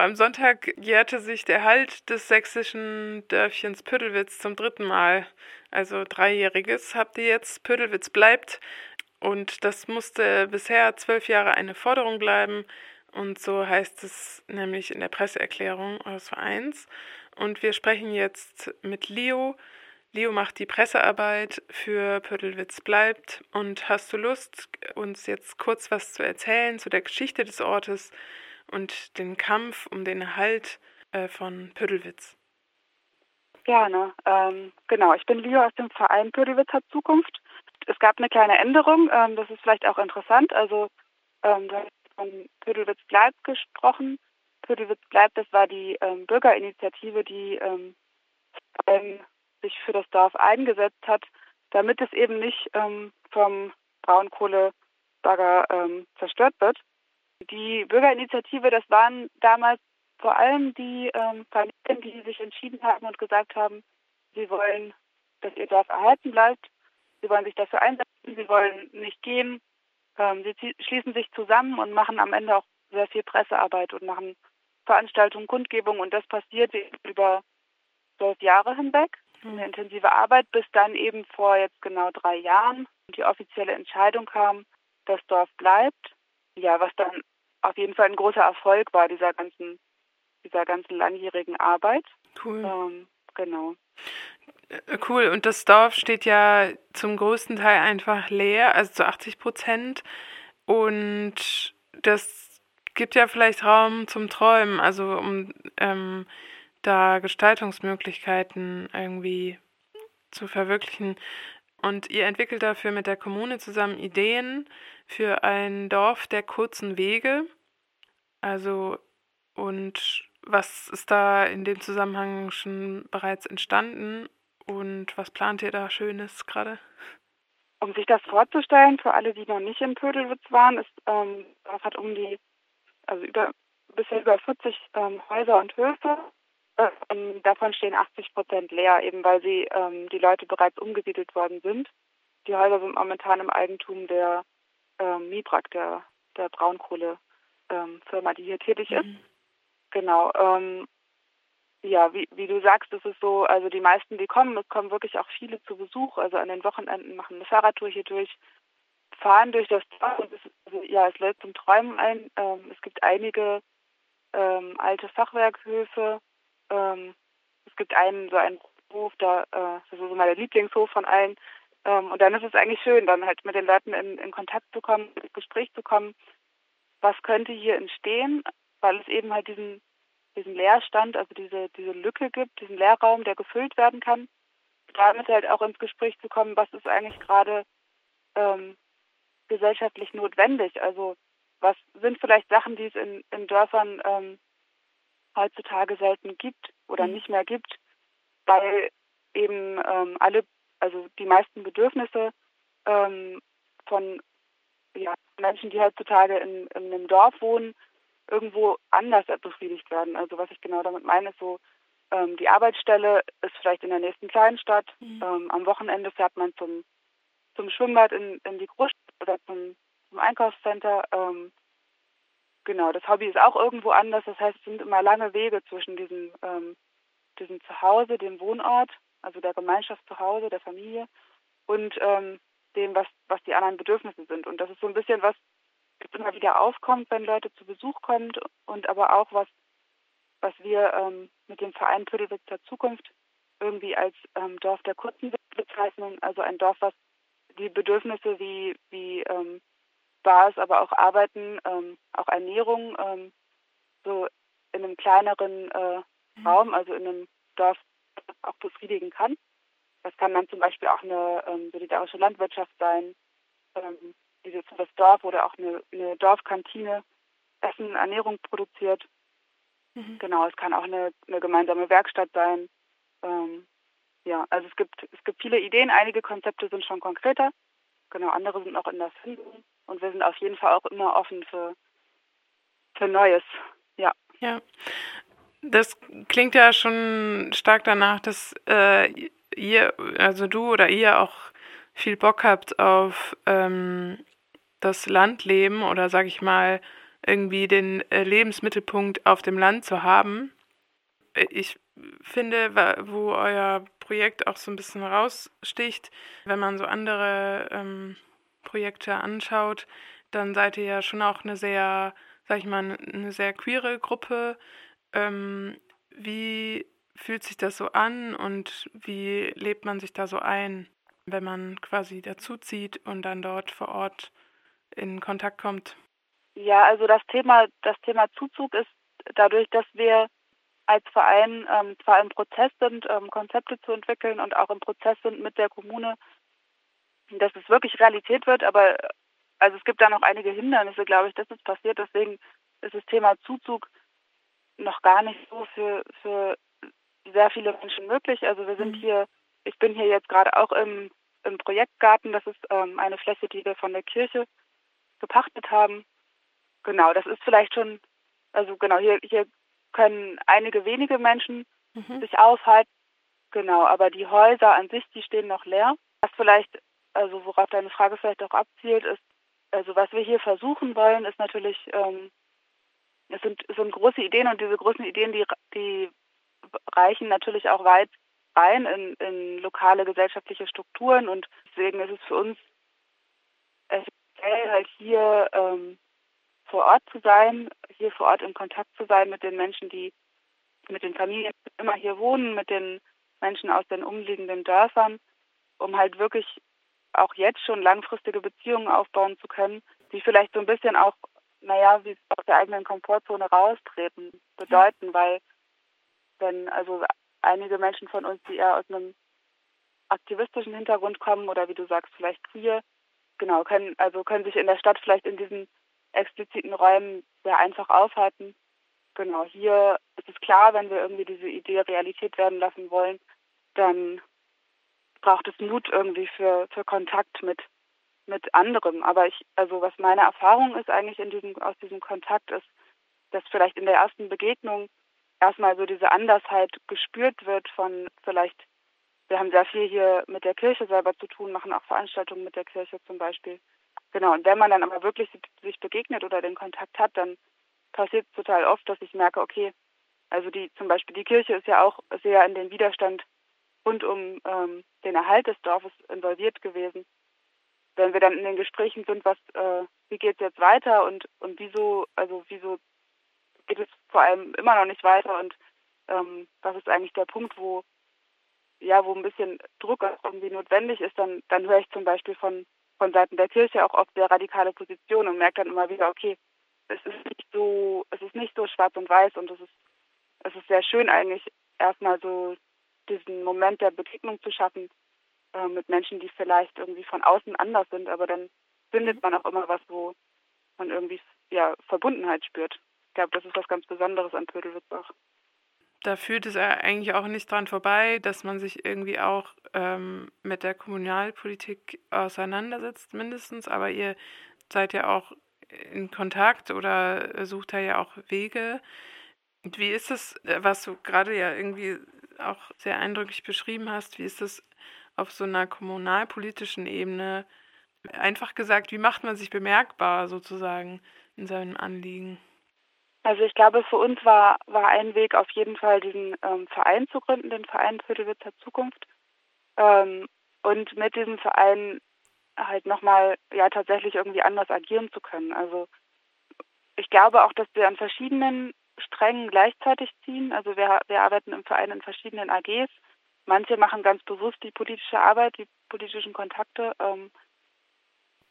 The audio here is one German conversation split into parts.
Am Sonntag jährte sich der Halt des sächsischen Dörfchens Püttelwitz zum dritten Mal. Also dreijähriges habt ihr jetzt. Püttelwitz bleibt. Und das musste bisher zwölf Jahre eine Forderung bleiben. Und so heißt es nämlich in der Presseerklärung eures Vereins. Und wir sprechen jetzt mit Leo. Leo macht die Pressearbeit für Pödelwitz bleibt. Und hast du Lust, uns jetzt kurz was zu erzählen zu der Geschichte des Ortes und den Kampf um den Erhalt äh, von Pödelwitz? Gerne. Ähm, genau, ich bin Leo aus dem Verein Pödelwitz hat Zukunft. Es gab eine kleine Änderung, ähm, das ist vielleicht auch interessant. Also ähm, du hast von Pödelwitz bleibt gesprochen. Pödelwitz bleibt, das war die ähm, Bürgerinitiative, die ähm, sich für das Dorf eingesetzt hat, damit es eben nicht ähm, vom Braunkohlebagger zerstört wird. Die Bürgerinitiative, das waren damals vor allem die ähm, Familien, die sich entschieden haben und gesagt haben, sie wollen, dass ihr Dorf erhalten bleibt. Sie wollen sich dafür einsetzen, sie wollen nicht gehen. Ähm, sie schließen sich zusammen und machen am Ende auch sehr viel Pressearbeit und machen Veranstaltungen, Kundgebungen und das passiert über zwölf Jahre hinweg. Eine mhm. intensive Arbeit, bis dann eben vor jetzt genau drei Jahren die offizielle Entscheidung kam, das Dorf bleibt. Ja, was dann auf jeden Fall ein großer Erfolg war dieser ganzen, dieser ganzen langjährigen Arbeit. Cool. Ähm, genau. Äh, cool. Und das Dorf steht ja zum größten Teil einfach leer, also zu 80 Prozent. Und das gibt ja vielleicht Raum zum Träumen, also um ähm, da Gestaltungsmöglichkeiten irgendwie zu verwirklichen. Und ihr entwickelt dafür mit der Kommune zusammen Ideen für ein Dorf der kurzen Wege. Also, und was ist da in dem Zusammenhang schon bereits entstanden und was plant ihr da Schönes gerade? Um sich das vorzustellen, für alle, die noch nicht in Pödelwitz waren, ist, ähm, das hat um die, also über, bisher über 40 ähm, Häuser und Höfe. Ähm, davon stehen 80 Prozent leer, eben weil sie ähm, die Leute bereits umgesiedelt worden sind. Die Häuser sind momentan im Eigentum der ähm, Mibrak, der, der Braunkohlefirma, ähm, die hier tätig ist. Mhm. Genau. Ähm, ja, wie, wie du sagst, es ist so, also die meisten, die kommen, es kommen wirklich auch viele zu Besuch. Also an den Wochenenden machen eine Fahrradtour hier durch, fahren durch das Dorf und es, also, ja, es lädt zum Träumen ein. Ähm, es gibt einige alte Fachwerkhöfe. Ähm, es gibt einen, so einen Hof, da, äh, das ist so mein Lieblingshof von allen. Ähm, und dann ist es eigentlich schön, dann halt mit den Leuten in, in Kontakt zu kommen, ins Gespräch zu kommen. Was könnte hier entstehen, weil es eben halt diesen, diesen Leerstand, also diese, diese Lücke gibt, diesen Leerraum, der gefüllt werden kann. Damit halt auch ins Gespräch zu kommen, was ist eigentlich gerade ähm, gesellschaftlich notwendig. Also was sind vielleicht Sachen, die es in, in Dörfern ähm, heutzutage selten gibt oder mhm. nicht mehr gibt, weil eben ähm, alle also die meisten Bedürfnisse ähm, von ja, Menschen, die heutzutage in, in einem Dorf wohnen, irgendwo anders befriedigt werden. Also was ich genau damit meine, ist so, ähm, die Arbeitsstelle ist vielleicht in der nächsten kleinen Stadt. Mhm. Ähm, am Wochenende fährt man zum, zum Schwimmbad in, in die Großstadt oder zum, zum Einkaufscenter. Ähm, genau, das Hobby ist auch irgendwo anders. Das heißt, es sind immer lange Wege zwischen diesem, ähm, diesem Zuhause, dem Wohnort also der Gemeinschaft zu Hause, der Familie und ähm, dem, was, was die anderen Bedürfnisse sind. Und das ist so ein bisschen was, immer wieder aufkommt, wenn Leute zu Besuch kommen und aber auch was, was wir ähm, mit dem Verein Pödelwitzer Zukunft irgendwie als ähm, Dorf der kurzen bezeichnen, also ein Dorf, was die Bedürfnisse wie, wie ähm, Bars, aber auch Arbeiten, ähm, auch Ernährung ähm, so in einem kleineren äh, mhm. Raum, also in einem Dorf auch befriedigen kann. Das kann dann zum Beispiel auch eine ähm, solidarische Landwirtschaft sein, ähm, dieses das Dorf oder auch eine, eine Dorfkantine Essen, Ernährung produziert. Mhm. Genau, es kann auch eine, eine gemeinsame Werkstatt sein. Ähm, ja, also es gibt es gibt viele Ideen. Einige Konzepte sind schon konkreter, genau, andere sind noch in der Findung und wir sind auf jeden Fall auch immer offen für für Neues. Ja. Ja. Das klingt ja schon stark danach, dass äh, ihr, also du oder ihr auch viel Bock habt auf ähm, das Landleben oder sag ich mal irgendwie den äh, Lebensmittelpunkt auf dem Land zu haben. Äh, ich finde, wo euer Projekt auch so ein bisschen raussticht, wenn man so andere ähm, Projekte anschaut, dann seid ihr ja schon auch eine sehr, sag ich mal, eine sehr queere Gruppe. Ähm, wie fühlt sich das so an und wie lebt man sich da so ein, wenn man quasi dazuzieht und dann dort vor Ort in Kontakt kommt? Ja, also das Thema, das Thema Zuzug ist dadurch, dass wir als Verein ähm, zwar im Prozess sind, ähm, Konzepte zu entwickeln und auch im Prozess sind mit der Kommune, dass es wirklich Realität wird, aber also es gibt da noch einige Hindernisse, glaube ich, dass es passiert. Deswegen ist das Thema Zuzug noch gar nicht so für, für sehr viele Menschen möglich. Also wir sind mhm. hier, ich bin hier jetzt gerade auch im, im Projektgarten. Das ist ähm, eine Fläche, die wir von der Kirche gepachtet haben. Genau, das ist vielleicht schon, also genau, hier, hier können einige wenige Menschen mhm. sich aufhalten. Genau, aber die Häuser an sich, die stehen noch leer. Was vielleicht, also worauf deine Frage vielleicht auch abzielt, ist, also was wir hier versuchen wollen, ist natürlich, ähm, es sind, sind große Ideen und diese großen Ideen, die, die reichen natürlich auch weit rein in, in lokale gesellschaftliche Strukturen und deswegen ist es für uns essentiell, halt hier ähm, vor Ort zu sein, hier vor Ort in Kontakt zu sein mit den Menschen, die mit den Familien immer hier wohnen, mit den Menschen aus den umliegenden Dörfern, um halt wirklich auch jetzt schon langfristige Beziehungen aufbauen zu können, die vielleicht so ein bisschen auch, naja, wie aus der eigenen Komfortzone raustreten bedeuten, weil wenn also einige Menschen von uns, die eher aus einem aktivistischen Hintergrund kommen oder wie du sagst, vielleicht queer, genau, können, also können sich in der Stadt vielleicht in diesen expliziten Räumen sehr einfach aufhalten. Genau, hier ist es klar, wenn wir irgendwie diese Idee Realität werden lassen wollen, dann braucht es Mut irgendwie für, für Kontakt mit, mit anderem. Aber ich, also was meine Erfahrung ist eigentlich in diesem, aus diesem Kontakt ist, dass vielleicht in der ersten Begegnung erstmal so diese Andersheit gespürt wird von vielleicht, wir haben sehr viel hier mit der Kirche selber zu tun, machen auch Veranstaltungen mit der Kirche zum Beispiel. Genau, und wenn man dann aber wirklich sich begegnet oder den Kontakt hat, dann passiert es total oft, dass ich merke, okay, also die zum Beispiel die Kirche ist ja auch sehr in den Widerstand rund um ähm, den Erhalt des Dorfes involviert gewesen. Wenn wir dann in den Gesprächen sind, was, äh, wie geht es jetzt weiter und und wieso, also wieso geht es vor allem immer noch nicht weiter und ähm, was ist eigentlich der Punkt, wo ja, wo ein bisschen Druck irgendwie notwendig ist, dann dann höre ich zum Beispiel von von Seiten der Kirche auch oft sehr radikale Positionen und merke dann immer wieder, okay, es ist nicht so, es ist nicht so schwarz und weiß und es ist, es ist sehr schön eigentlich erstmal so diesen Moment der Begegnung zu schaffen äh, mit Menschen, die vielleicht irgendwie von außen anders sind, aber dann findet man auch immer was, wo man irgendwie ja Verbundenheit spürt. Ich glaube, das ist was ganz Besonderes an Pödelwitz auch da führt es eigentlich auch nicht dran vorbei, dass man sich irgendwie auch ähm, mit der Kommunalpolitik auseinandersetzt, mindestens. Aber ihr seid ja auch in Kontakt oder sucht da ja auch Wege. Wie ist es, äh, was du gerade ja irgendwie auch sehr eindrücklich beschrieben hast, wie ist es auf so einer kommunalpolitischen Ebene? Einfach gesagt, wie macht man sich bemerkbar sozusagen in seinem Anliegen? Also ich glaube, für uns war, war ein Weg auf jeden Fall, diesen ähm, Verein zu gründen, den Verein Viertelwitzer Zukunft. Ähm, und mit diesem Verein halt nochmal ja tatsächlich irgendwie anders agieren zu können. Also ich glaube auch, dass wir an verschiedenen Strängen gleichzeitig ziehen. Also wir, wir arbeiten im Verein in verschiedenen AGs. Manche machen ganz bewusst die politische Arbeit, die politischen Kontakte, ähm,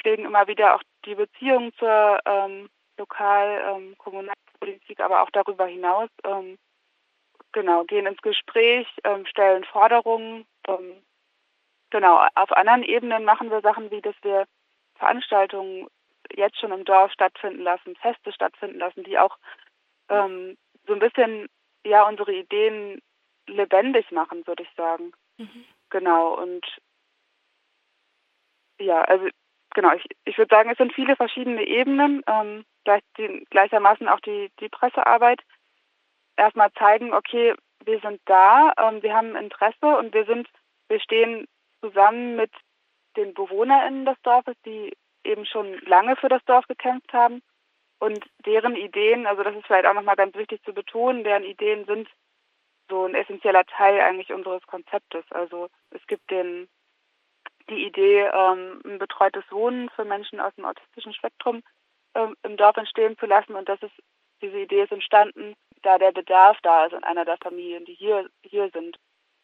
pflegen immer wieder auch die Beziehungen zur ähm, lokal ähm, aber auch darüber hinaus. Ähm, genau, gehen ins Gespräch, ähm, stellen Forderungen. Ähm, genau, auf anderen Ebenen machen wir Sachen wie, dass wir Veranstaltungen jetzt schon im Dorf stattfinden lassen, Feste stattfinden lassen, die auch ähm, so ein bisschen ja unsere Ideen lebendig machen, würde ich sagen. Mhm. Genau, und ja, also genau, ich, ich würde sagen, es sind viele verschiedene Ebenen. Ähm, gleich die, gleichermaßen auch die, die Pressearbeit erstmal zeigen, okay, wir sind da, ähm, wir haben Interesse und wir sind, wir stehen zusammen mit den BewohnerInnen des Dorfes, die eben schon lange für das Dorf gekämpft haben Und deren Ideen, also das ist vielleicht auch nochmal ganz wichtig zu betonen, deren Ideen sind so ein essentieller Teil eigentlich unseres Konzeptes. Also es gibt den die Idee, ähm, ein betreutes Wohnen für Menschen aus dem autistischen Spektrum ähm, im Dorf entstehen zu lassen. Und das ist, diese Idee ist entstanden, da der Bedarf da ist in einer der Familien, die hier, hier sind.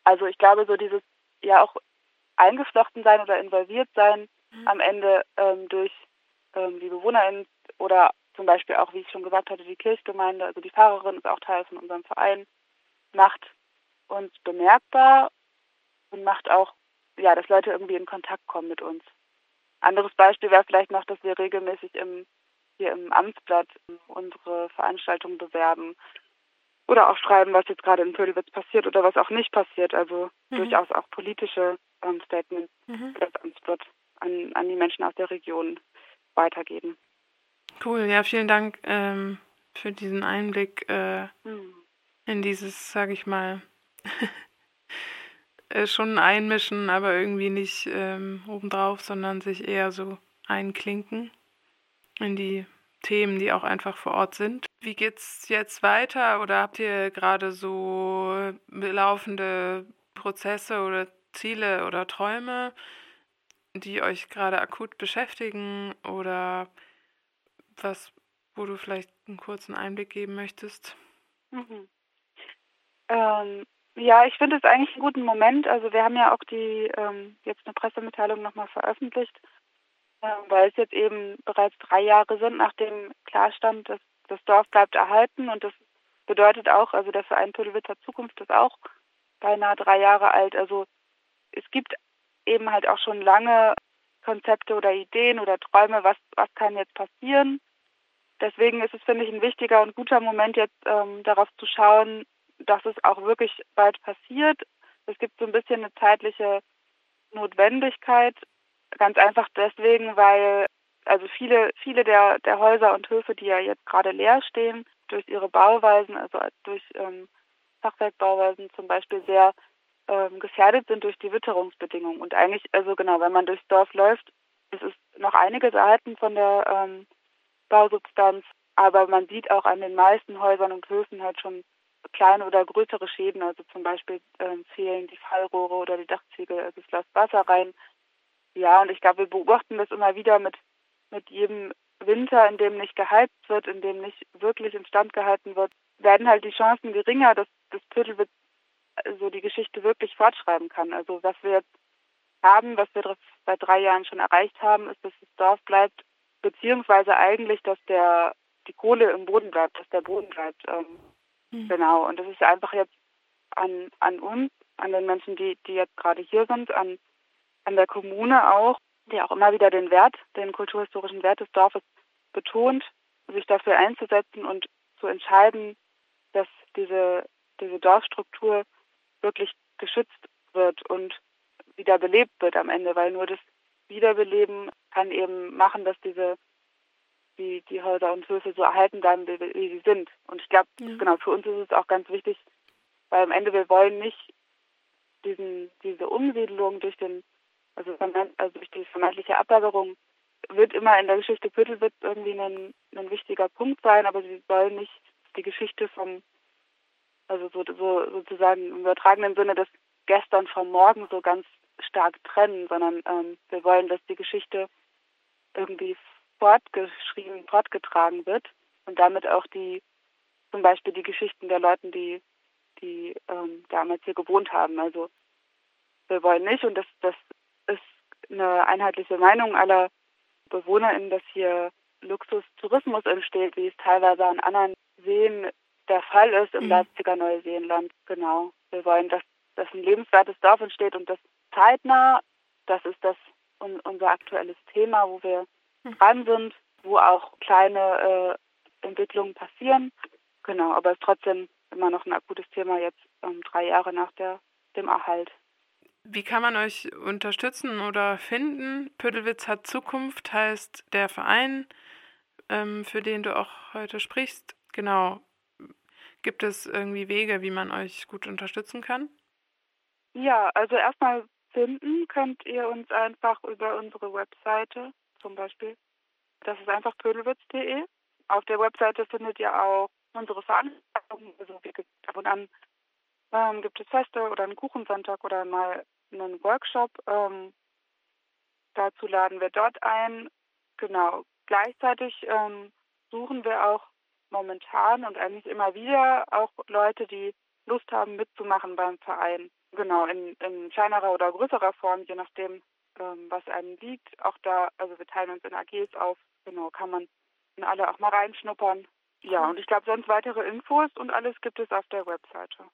Also ich glaube, so dieses ja auch eingeflochten sein oder involviert sein mhm. am Ende ähm, durch ähm, die BewohnerInnen oder zum Beispiel auch, wie ich schon gesagt hatte, die Kirchgemeinde, also die Pfarrerin ist auch Teil von unserem Verein, macht uns bemerkbar und macht auch, ja, dass Leute irgendwie in Kontakt kommen mit uns. Anderes Beispiel wäre vielleicht noch, dass wir regelmäßig im, hier im Amtsblatt unsere Veranstaltungen bewerben oder auch schreiben, was jetzt gerade in Pödelwitz passiert oder was auch nicht passiert. Also mhm. durchaus auch politische ähm, Statements mhm. für das Amtsblatt an, an die Menschen aus der Region weitergeben. Cool, ja, vielen Dank ähm, für diesen Einblick äh, mhm. in dieses, sage ich mal, äh, schon einmischen, aber irgendwie nicht ähm, obendrauf, sondern sich eher so einklinken in die Themen, die auch einfach vor Ort sind. Wie geht's jetzt weiter oder habt ihr gerade so laufende Prozesse oder Ziele oder Träume, die euch gerade akut beschäftigen oder was, wo du vielleicht einen kurzen Einblick geben möchtest? Mhm. Ähm, ja, ich finde es eigentlich einen guten Moment. Also wir haben ja auch die ähm, jetzt eine Pressemitteilung nochmal veröffentlicht, äh, weil es jetzt eben bereits drei Jahre sind, nachdem klar stand, dass das Dorf bleibt erhalten und das bedeutet auch, also der Verein Pödelwitzer Zukunft ist auch beinahe drei Jahre alt. Also es gibt eben halt auch schon lange Konzepte oder Ideen oder Träume, was, was kann jetzt passieren. Deswegen ist es, finde ich, ein wichtiger und guter Moment jetzt ähm, darauf zu schauen, dass es auch wirklich bald passiert. Es gibt so ein bisschen eine zeitliche Notwendigkeit, ganz einfach deswegen, weil also viele, viele der, der Häuser und Höfe, die ja jetzt gerade leer stehen, durch ihre Bauweisen, also durch ähm, Fachwerkbauweisen zum Beispiel sehr ähm, gefährdet sind durch die Witterungsbedingungen. Und eigentlich, also genau, wenn man durchs Dorf läuft, es ist noch einiges erhalten von der ähm, Bausubstanz, aber man sieht auch an den meisten Häusern und Höfen halt schon kleine oder größere Schäden. Also zum Beispiel ähm, fehlen die Fallrohre oder die Dachziegel, also es läuft Wasser rein. Ja, und ich glaube, wir beobachten das immer wieder mit, mit jedem Winter, in dem nicht geheizt wird, in dem nicht wirklich instand gehalten wird, werden halt die Chancen geringer, dass das Pödelwitz so die Geschichte wirklich fortschreiben kann. Also was wir jetzt haben, was wir seit drei Jahren schon erreicht haben, ist, dass das Dorf bleibt, beziehungsweise eigentlich, dass der die Kohle im Boden bleibt, dass der Boden bleibt. Ähm, mhm. Genau. Und das ist einfach jetzt an, an uns, an den Menschen, die, die jetzt gerade hier sind, an, an der Kommune auch, die auch immer wieder den Wert, den kulturhistorischen Wert des Dorfes betont, sich dafür einzusetzen und zu entscheiden, dass diese, diese Dorfstruktur wirklich geschützt wird und wieder belebt wird am Ende, weil nur das Wiederbeleben kann eben machen, dass diese die, die Häuser und Höfe so erhalten bleiben, wie, wie sie sind. Und ich glaube, ja. genau, für uns ist es auch ganz wichtig, weil am Ende wir wollen nicht diesen, diese Umsiedlung durch den, also, also durch die vermeintliche Ablagerung wird immer in der Geschichte Püttelwitz irgendwie ein, ein wichtiger Punkt sein, aber sie wollen nicht die Geschichte vom also so, so sozusagen im übertragenen Sinne das Gestern vom Morgen so ganz stark trennen, sondern ähm, wir wollen, dass die Geschichte irgendwie fortgeschrieben, fortgetragen wird und damit auch die, zum Beispiel die Geschichten der Leute, die, die ähm, damals hier gewohnt haben. Also wir wollen nicht, und das, das ist eine einheitliche Meinung aller BewohnerInnen, dass hier Luxustourismus entsteht, wie es teilweise an anderen Seen der Fall ist im mhm. Leipziger Neuseenland. Genau. Wir wollen, dass, dass ein lebenswertes Dorf entsteht und das zeitnah. Das ist das un, unser aktuelles Thema, wo wir mhm. dran sind, wo auch kleine äh, Entwicklungen passieren. Genau, aber es ist trotzdem immer noch ein akutes Thema jetzt ähm, drei Jahre nach der, dem Erhalt. Wie kann man euch unterstützen oder finden? Pödelwitz hat Zukunft heißt der Verein, ähm, für den du auch heute sprichst. Genau. Gibt es irgendwie Wege, wie man euch gut unterstützen kann? Ja, also erstmal finden könnt ihr uns einfach über unsere Webseite zum Beispiel. Das ist einfach pödelwitz.de. Auf der Webseite findet ihr auch unsere Veranstaltungen. Also ab und an ähm, gibt es Feste oder einen Kuchensonntag oder mal einen Workshop. Ähm, dazu laden wir dort ein. Genau. Gleichzeitig ähm, suchen wir auch momentan und eigentlich immer wieder auch Leute, die Lust haben mitzumachen beim Verein. Genau, in, in kleinerer oder größerer Form, je nachdem, ähm, was einem liegt. Auch da, also wir teilen uns in AGs auf. Genau, kann man in alle auch mal reinschnuppern. Ja, und ich glaube, sonst weitere Infos und alles gibt es auf der Webseite.